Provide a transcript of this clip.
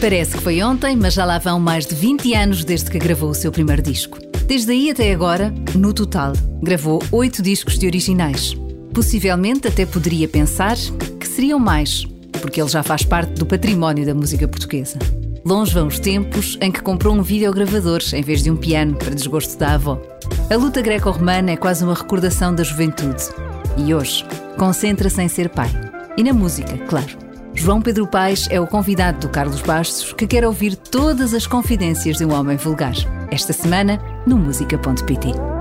Parece que foi ontem, mas já lá vão mais de 20 anos desde que gravou o seu primeiro disco. Desde aí até agora, no total, gravou oito discos de originais. Possivelmente até poderia pensar que seriam mais, porque ele já faz parte do património da música portuguesa. Longe vão os tempos em que comprou um videogravador em vez de um piano, para desgosto da avó. A luta greco-romana é quase uma recordação da juventude. E hoje, concentra-se em ser pai. E na música, claro. João Pedro Paes é o convidado do Carlos Bastos que quer ouvir todas as confidências de um homem vulgar. Esta semana, no música.pt.